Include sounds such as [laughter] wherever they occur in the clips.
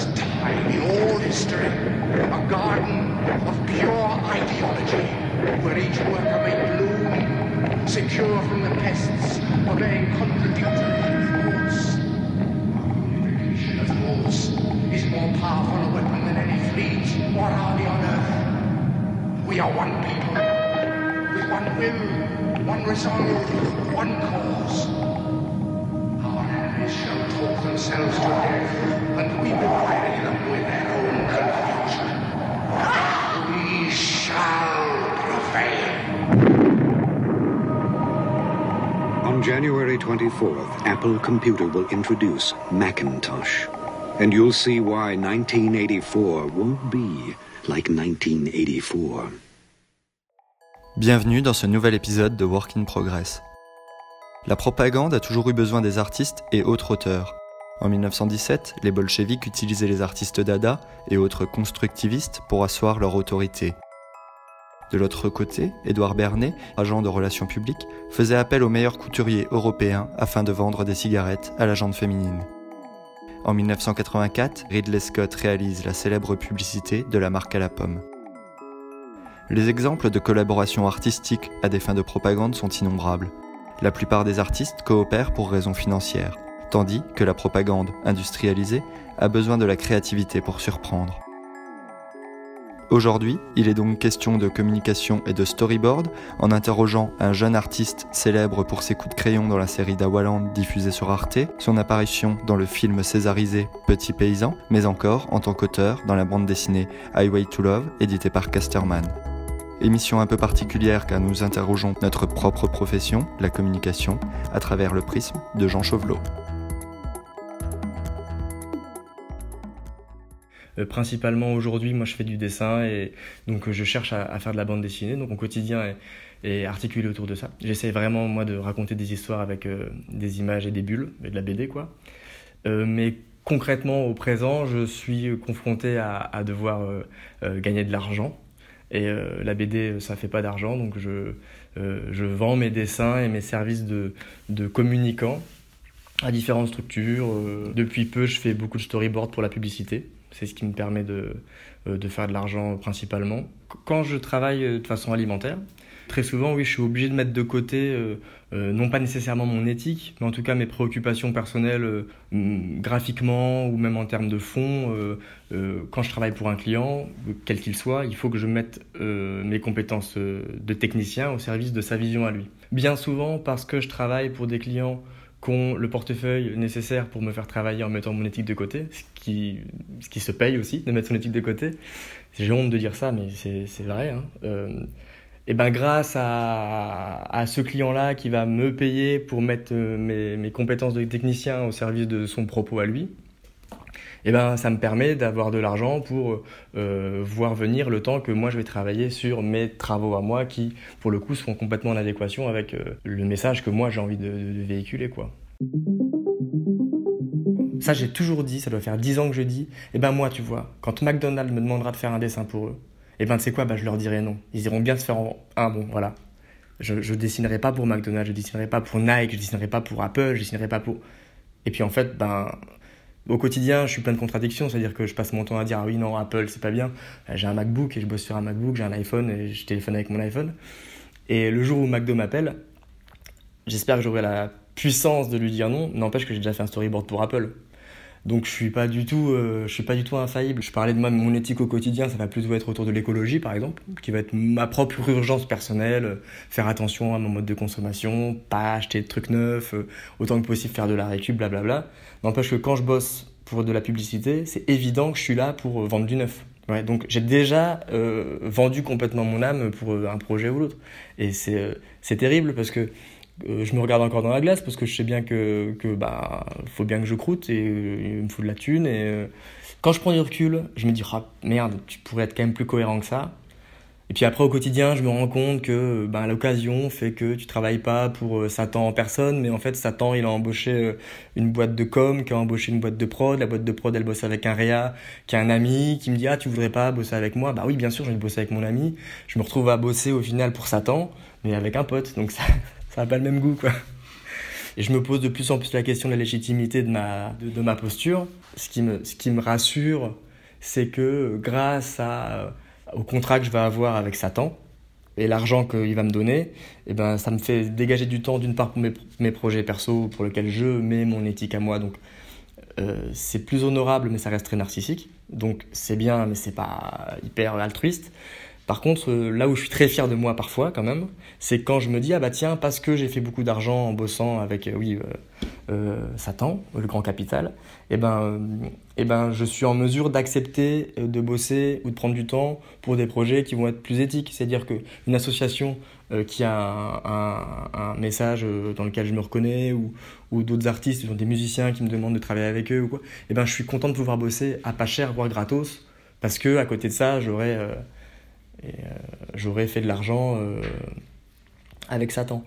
first time in all history, a garden of pure ideology, where each worker may bloom, secure from the pests obeying contradictory thoughts. Unification of thoughts is more powerful a weapon than any fleet or army on earth. We are one people, with one will, one resolve, one cause. Our shall talk themselves to death, and we will bury them with their own confusion. We shall prevail. On January 24th, Apple Computer will introduce Macintosh. And you'll see why 1984 won't be like 1984. Bienvenue dans ce nouvel épisode de Work in Progress. La propagande a toujours eu besoin des artistes et autres auteurs. En 1917, les bolcheviks utilisaient les artistes dada et autres constructivistes pour asseoir leur autorité. De l'autre côté, Édouard Bernet, agent de relations publiques, faisait appel aux meilleurs couturiers européens afin de vendre des cigarettes à la jante féminine. En 1984, Ridley Scott réalise la célèbre publicité de la marque à la pomme. Les exemples de collaborations artistiques à des fins de propagande sont innombrables. La plupart des artistes coopèrent pour raisons financières, tandis que la propagande industrialisée a besoin de la créativité pour surprendre. Aujourd'hui, il est donc question de communication et de storyboard en interrogeant un jeune artiste célèbre pour ses coups de crayon dans la série d'Awaland diffusée sur Arte, son apparition dans le film césarisé Petit Paysan, mais encore en tant qu'auteur dans la bande dessinée Highway to Love éditée par Casterman. Émission un peu particulière car nous interrogeons notre propre profession, la communication, à travers le prisme de Jean Chauvelot. Euh, principalement aujourd'hui, moi je fais du dessin et donc euh, je cherche à, faire de la bande dessinée. Donc mon quotidien est, est articulé autour de ça. J'essaie vraiment moi de raconter des histoires avec euh, des images et des bulles et de la BD quoi. Mais concrètement au présent, je suis confronté à, devoir gagner de l'argent. Et la BD, ça fait pas d'argent, donc je, je vends mes dessins et mes services de, de communicant à différentes structures. depuis peu, je fais beaucoup de storyboard pour la publicité. C'est ce qui me permet de, de faire de l'argent principalement. Quand je travaille de façon alimentaire, très souvent, oui, je suis obligé de mettre de côté, euh, euh, non pas nécessairement mon éthique, mais en tout cas mes préoccupations personnelles, euh, graphiquement ou même en termes de fond. quand je travaille pour un client, quel qu'il soit, il faut que je mette mes compétences de technicien au service de sa vision à lui. Bien souvent, parce que je travaille pour des clients qui ont le portefeuille nécessaire pour me faire travailler en mettant mon éthique de côté, ce qui, se paye aussi de mettre son éthique de côté. J'ai honte de dire ça, mais c'est vrai. Hein. Et ben grâce à, à ce client-là qui va me payer pour mettre mes, mes, compétences de technicien au service de son propos à lui, et ben ça me permet d'avoir de l'argent pour euh, voir venir le temps que moi je vais travailler sur mes travaux à moi qui pour le coup seront complètement en adéquation avec euh, le message que moi j'ai envie de, de, véhiculer quoi. Ça j'ai toujours dit, ça doit faire 10 ans que je dis, et ben moi tu vois, quand McDonald's me demandera de faire un dessin pour eux, et ben tu sais quoi, bah, je leur dirai non. Ils iront bien se faire en... Ah bon, voilà. Je, je dessinerai pas pour McDonald's, je dessinerai pas pour Nike, je dessinerai pas pour Apple, je dessinerai pas pour... Et puis en fait, ben, au quotidien, je suis plein de contradictions, c'est-à-dire que je passe mon temps à dire ah oui non Apple c'est pas bien. J'ai un MacBook et je bosse sur un MacBook, j'ai un iPhone et je téléphone avec mon iPhone. Et le jour où McDo m'appelle, j'espère que j'aurai la puissance de lui dire non. N'empêche que j'ai déjà fait un storyboard pour Apple. Donc je suis pas du tout, euh, je suis pas du tout infaillible. Je parlais de mon éthique au quotidien, ça va plutôt être autour de l'écologie, par exemple, qui va être ma propre urgence personnelle, euh, faire attention à mon mode de consommation, pas acheter de trucs neufs, euh, autant que possible faire de la récup, blablabla. N'empêche que quand je bosse pour de la publicité, c'est évident que je suis là pour vendre du neuf. Ouais, donc j'ai déjà euh, vendu complètement mon âme pour un projet ou l'autre. Et c'est terrible parce que euh, je me regarde encore dans la glace parce que je sais bien que, bah faut bien que je croûte et euh, il me faut de la thune et euh, quand je prends du recul je me dis ah merde tu pourrais être quand même plus cohérent que ça. Et puis après au quotidien je me rends compte que bah, l'occasion fait que tu travailles pas pour Satan en personne mais en fait Satan il a embauché une boîte de com qui a embauché une boîte de prod. La boîte de prod elle bosse avec un réa qui a un ami qui me dit ah tu voudrais pas bosser avec moi? Bah oui bien sûr envie de bosser avec mon ami. Je me retrouve à bosser au final pour Satan mais avec un pote. Donc ça [laughs] ça n'a pas le même goût, quoi. Et je me pose de plus en plus la question de la légitimité de ma, de, ma posture. Ce qui me, ce qui me rassure, c'est que grâce à, au contrat que je vais avoir avec Satan, et l'argent qu'il va me donner, eh ben, ça me fait dégager du temps d'une part pour mes, mes, projets perso pour lesquels je mets mon éthique à moi. Donc euh, c'est plus honorable, mais ça reste très narcissique. Donc c'est bien, mais c'est pas hyper altruiste. Par contre, euh, là où je suis très fier de moi parfois, quand même, c'est quand je me dis ah bah tiens parce que j'ai fait beaucoup d'argent en bossant avec euh, oui Satan, le grand capital, eh ben eh ben je suis en mesure d'accepter de bosser ou de prendre du temps pour des projets qui vont être plus éthiques. C'est-à-dire que une association qui a un, message dans lequel je me reconnais ou, ou d'autres artistes, des musiciens qui me demandent de travailler avec eux ou quoi, eh ben je suis content de pouvoir bosser à pas cher voire gratos parce que à côté de ça j'aurais et euh, j'aurais fait de l'argent euh, avec Satan.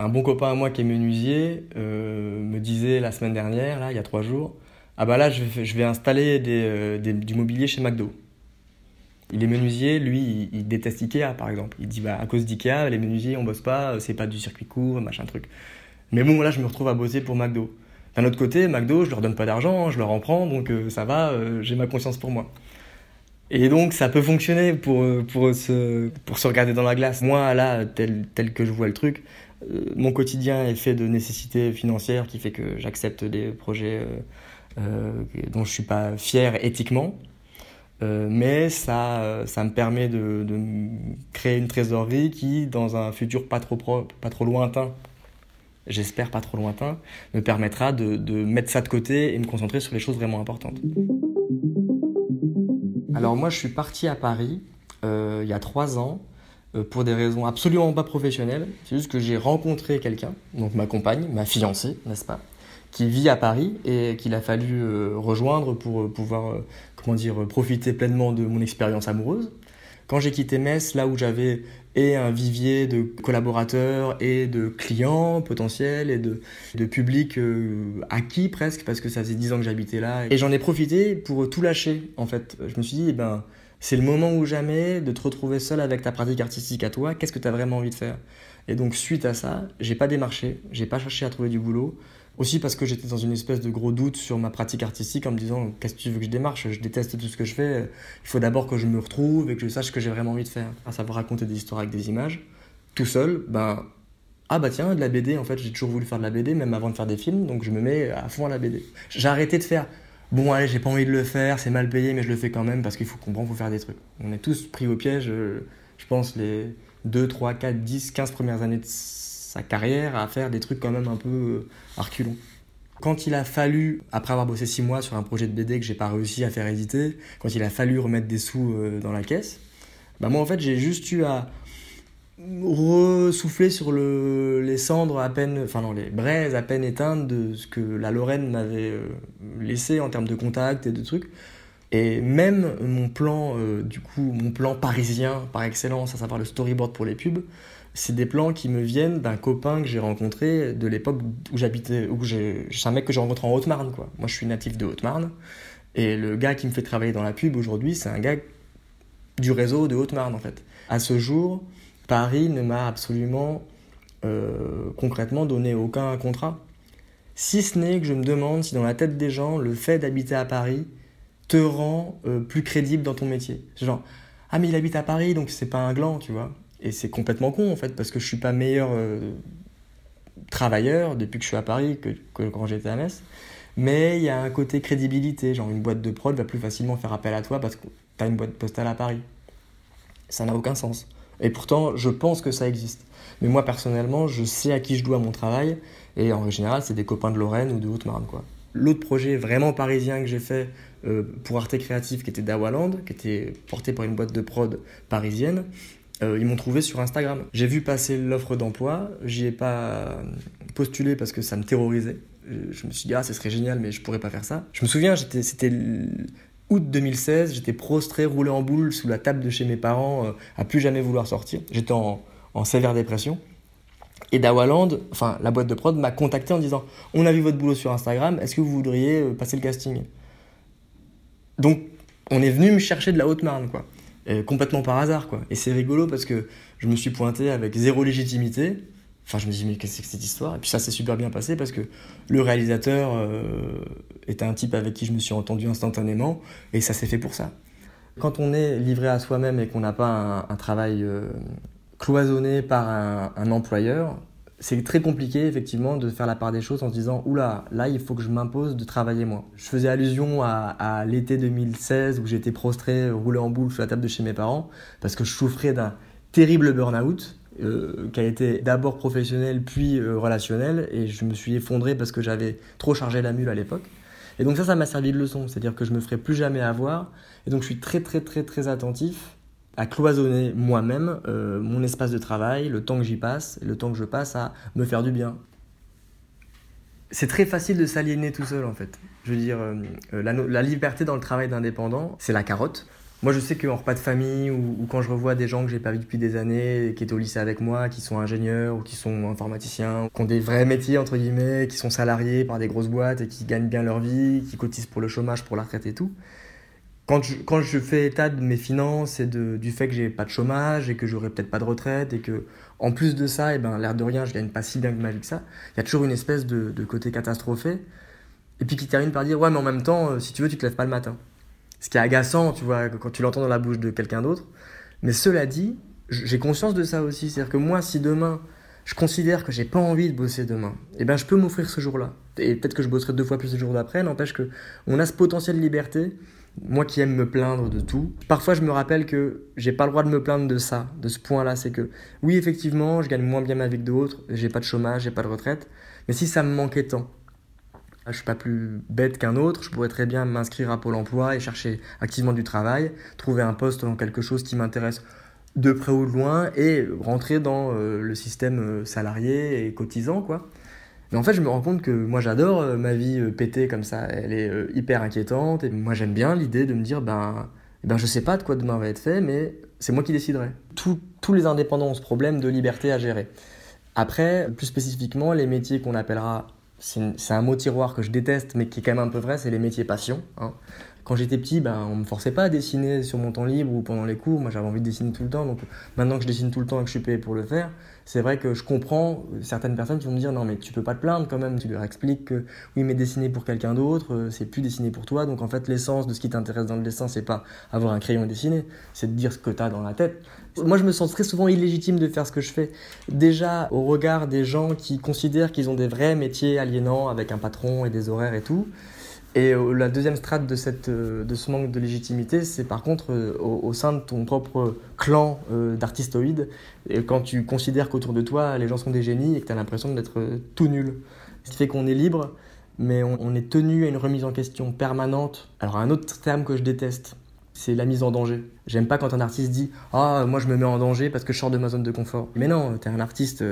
Un bon copain à moi qui est menuisier euh, me disait la semaine dernière, là, il y a trois jours, ah bah là, je vais, installer des, du mobilier chez McDo. Il est menuisier, lui, il, déteste Ikea par exemple. Il dit bah à cause d'Ikea, les menuisiers on bosse pas, c'est pas du circuit court, machin truc. Mais bon, là je me retrouve à bosser pour McDo. D'un autre côté, McDo, je leur donne pas d'argent, je leur en prends, donc ça va, j'ai ma conscience pour moi. Et donc, ça peut fonctionner pour, pour, se, pour se regarder dans la glace. Moi, là, tel, tel que je vois le truc, euh, mon quotidien est fait de nécessités financières qui fait que j'accepte des projets euh, euh, dont je suis pas fier éthiquement. mais ça, ça me permet de, de, créer une trésorerie qui, dans un futur pas trop, pas trop lointain, j'espère pas trop lointain, me permettra de, de mettre ça de côté et me concentrer sur les choses vraiment importantes. Alors moi, je suis parti à Paris euh, il y a trois ans euh, pour des raisons absolument pas professionnelles. C'est juste que j'ai rencontré quelqu'un, donc ma compagne, ma fiancée, n'est-ce pas, qui vit à Paris et qu'il a fallu euh, rejoindre pour pouvoir, profiter pleinement de mon expérience amoureuse. Quand j'ai quitté Metz, là où j'avais et un vivier de collaborateurs et de clients potentiels et de, de public acquis presque parce que ça faisait dix ans que j'habitais là. Et j'en ai profité pour tout lâcher en fait. Je me suis dit, eh ben, c'est le moment ou jamais de te retrouver seul avec ta pratique artistique à toi. Qu'est-ce que tu as vraiment envie de faire? Et donc suite à ça, j'ai pas démarché, j'ai pas cherché à trouver du boulot. Aussi parce que j'étais dans une espèce de gros doute sur ma pratique artistique en me disant qu'est-ce que tu veux que je démarche? Je déteste tout ce que je fais. Il faut d'abord que je me retrouve et que je sache ce que j'ai vraiment envie de faire. À savoir raconter des histoires avec des images. Tout seul, ben ah bah tiens, de la BD, en fait j'ai toujours voulu faire de la BD, même avant de faire des films, donc je me mets à fond à la BD. J'ai arrêté de faire, bon allez, j'ai pas envie de le faire, c'est mal payé, mais je le fais quand même parce qu'il faut comprendre, faut faire des trucs. On est tous pris au piège, je pense, les 2, 3, 4, 10, 15 premières années de sa carrière à faire des trucs quand même un peu arculons. Quand il a fallu, après avoir bossé six mois sur un projet de BD que j'ai pas réussi à faire éditer, quand il a fallu remettre des sous euh, dans la caisse, bah moi en fait j'ai juste eu à ressouffler sur le, les cendres à peine, enfin non, les braises à peine éteintes de ce que la Lorraine m'avait euh, laissé en termes de contacts et de trucs. Et même mon plan, euh, du coup, mon plan parisien par excellence, à savoir le storyboard pour les pubs, c'est des plans qui me viennent d'un copain que j'ai rencontré de l'époque où j'habitais, où c'est un mec que j'ai rencontré en Haute-Marne, quoi. Moi, je suis natif de Haute-Marne. Et le gars qui me fait travailler dans la pub aujourd'hui, c'est un gars du réseau de Haute-Marne, en fait. À ce jour, Paris ne m'a absolument euh, concrètement donné aucun contrat. Si ce n'est que je me demande si dans la tête des gens, le fait d'habiter à Paris te rend euh, plus crédible dans ton métier. Genre, ah mais il habite à Paris, donc c'est pas un gland, tu vois. Et c'est complètement con en fait, parce que je suis pas meilleur euh, travailleur depuis que je suis à Paris que, quand j'étais à Metz. Mais il y a un côté crédibilité, genre une boîte de prod va plus facilement faire appel à toi parce que tu as une boîte postale à Paris. Ça n'a aucun sens. Et pourtant, je pense que ça existe. Mais moi personnellement, je sais à qui je dois mon travail, et en général, c'est des copains de Lorraine ou de Haute-Marne. quoi. L'autre projet vraiment parisien que j'ai fait euh, pour Arte Créatif, qui était Dawaland, qui était porté par une boîte de prod parisienne, euh, ils m'ont trouvé sur Instagram. J'ai vu passer l'offre d'emploi, j'y ai pas postulé parce que ça me terrorisait. Je me suis dit, ah, ce serait génial, mais je pourrais pas faire ça. Je me souviens, c'était août 2016, j'étais prostré, roulé en boule sous la table de chez mes parents, euh, à plus jamais vouloir sortir. J'étais en, en, sévère dépression. Et Dawaland, enfin la boîte de prod, m'a contacté en disant On a vu votre boulot sur Instagram, est-ce que vous voudriez passer le casting? Donc, on est venu me chercher de la Haute-Marne, quoi complètement par hasard quoi. Et c'est rigolo parce que je me suis pointé avec zéro légitimité Enfin, je me dis, mais qu'est-ce que c'est que cette histoire? Et puis ça s'est super bien passé parce que le réalisateur euh, était un type avec qui je me suis entendu instantanément et ça s'est fait pour ça. Quand on est livré à soi-même et qu'on n'a pas un, travail euh, cloisonné par un, employeur, c'est très compliqué effectivement de faire la part des choses en se disant oula là il faut que je m'impose de travailler moi. Je faisais allusion à, à l'été 2016 où j'étais prostré roulé en boule sur la table de chez mes parents parce que je souffrais d'un terrible burn-out euh, qui a été d'abord professionnel puis euh, relationnel et je me suis effondré parce que j'avais trop chargé la mule à l'époque. Et donc ça, ça m'a servi de leçon, c'est-à-dire que je me ferai plus jamais avoir et donc je suis très très très très attentif à cloisonner moi-même euh, mon espace de travail, le temps que j'y passe, le temps que je passe à me faire du bien. C'est très facile de s'aliéner tout seul en fait. Je veux dire, la, la liberté dans le travail d'indépendant, c'est la carotte. Moi, je sais qu'en repas de famille ou, quand je revois des gens que j'ai pas vus depuis des années, qui étaient au lycée avec moi, qui sont ingénieurs ou qui sont informaticiens, qui ont des vrais métiers, entre guillemets, qui sont salariés par des grosses boîtes et qui gagnent bien leur vie, qui cotisent pour le chômage, pour la retraite et tout. Quand je, fais état de mes finances et du fait que j'ai pas de chômage et que j'aurai peut-être pas de retraite et que, en plus de ça, et eh ben, l'air de rien, je gagne pas si bien que ma vie que ça, il y a toujours une espèce de, côté catastrophé. Et puis qui termine par dire, ouais, mais en même temps, euh, si tu veux, tu te lèves pas le matin. Ce qui est agaçant, tu vois, quand tu l'entends dans la bouche de quelqu'un d'autre. Mais cela dit, j'ai conscience de ça aussi. C'est-à-dire que moi, si demain, je considère que j'ai pas envie de bosser demain, eh ben, je peux m'offrir ce jour-là. Et peut-être que je bosserai deux fois plus le jour d'après, n'empêche que on a ce potentiel de liberté. Moi qui aime me plaindre de tout, parfois je me rappelle que j'ai pas le droit de me plaindre de ça, de ce point-là. C'est que, oui, effectivement, je gagne moins bien ma vie que d'autres, j'ai pas de chômage, j'ai pas de retraite, mais si ça me manquait tant, je suis pas plus bête qu'un autre, je pourrais très bien m'inscrire à Pôle emploi et chercher activement du travail, trouver un poste dans quelque chose qui m'intéresse de près ou de loin et rentrer dans euh, le système euh, salarié et cotisant quoi. Mais en fait, je me rends compte que moi j'adore euh, ma vie pétée comme ça, elle est hyper inquiétante et moi j'aime bien l'idée de me dire ben eh ben je sais pas de quoi demain va être fait mais c'est moi qui déciderai. tous les indépendants ont ce problème de liberté à gérer. Après, plus spécifiquement, les métiers qu'on appellera c'est un mot tiroir que je déteste, mais qui est quand même un peu vrai, c'est les métiers passion. Hein. Quand j'étais petit, ben, on me forçait pas à dessiner sur mon temps libre ou pendant les cours. Moi, j'avais envie de dessiner tout le temps. Donc, maintenant que je dessine tout le temps et que je suis payé pour le faire, c'est vrai que je comprends certaines personnes qui vont me dire non, mais tu peux pas te plaindre quand même. Tu leur expliques que oui, mais dessiner pour quelqu'un d'autre, euh, c'est plus dessiner pour toi. Donc, en fait, l'essence de ce qui t'intéresse dans le dessin, c'est pas avoir un crayon et dessiner, c'est de dire ce que tu as dans la tête. Moi, je me sens très souvent illégitime de faire ce que je fais. Déjà, au regard des gens qui considèrent qu'ils ont des vrais métiers aliénants avec un patron et des horaires et tout. Et euh, la deuxième strate euh, de ce manque de légitimité, c'est par contre euh, au, sein de ton propre clan d'artistoïdes, quand tu considères qu'autour de toi, les gens sont des génies et que tu as l'impression d'être tout nul. Ce qui fait qu'on est libre, mais on, est tenu à une remise en question permanente. Alors un autre terme que je déteste, c'est la mise en danger. J'aime pas quand un artiste dit Ah, moi je me mets en danger parce que je sors de ma zone de confort. Mais non, tu es un artiste.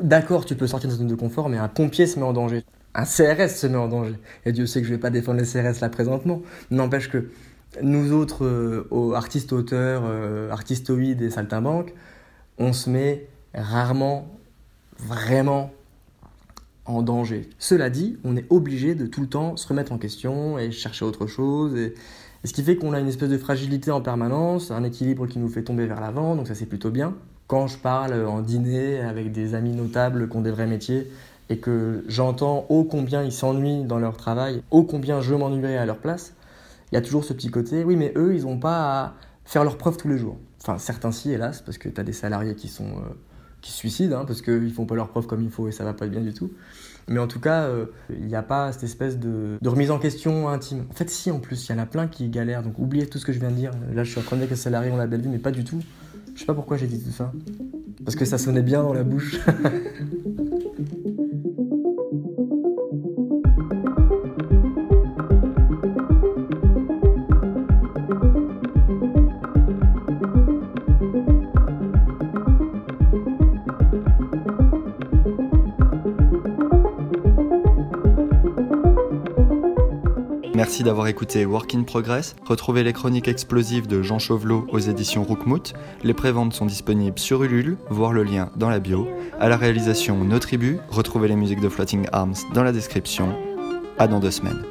D'accord, tu peux sortir de ta zone de confort, mais un pompier se met en danger un CRS se met en danger. Et Dieu sait que je ne vais pas défendre les CRS là présentement. N'empêche que nous autres, euh, artistes auteurs, euh, artistoïdes et saltimbanques, on se met rarement, vraiment en danger. Cela dit, on est obligé de tout le temps se remettre en question et chercher autre chose. Et, ce qui fait qu'on a une espèce de fragilité en permanence, un équilibre qui nous fait tomber vers l'avant, donc ça c'est plutôt bien. Quand je parle en dîner avec des amis notables qui ont des vrais métiers, et que j'entends ô combien ils s'ennuient dans leur travail, ô combien je m'ennuierais à leur place, il y a toujours ce petit côté, oui mais eux ils n'ont pas à faire leurs preuves tous les jours. Enfin certains si hélas, parce que tu as des salariés qui sont... Euh, qui se suicident, hein, parce qu'ils font pas leurs preuves comme il faut et ça va pas bien du tout. Mais en tout cas, euh, il n'y a pas cette espèce de, de, remise en question intime. En fait, si, en plus, il y en a plein qui galèrent. Donc, oubliez tout ce que je viens de dire. Là, je suis en train de dire que les salariés ont la belle vie, mais pas du tout. Je sais pas pourquoi j'ai dit tout ça. Parce que ça sonnait bien dans la bouche. [laughs] Merci d'avoir écouté Work in Progress. Retrouvez les chroniques explosives de Jean Chauvelot aux éditions Roukmout. Les préventes sont disponibles sur Ulule, voir le lien dans la bio. À la réalisation Nos Tribus, retrouvez les musiques de Floating Arms dans la description. À dans deux semaines.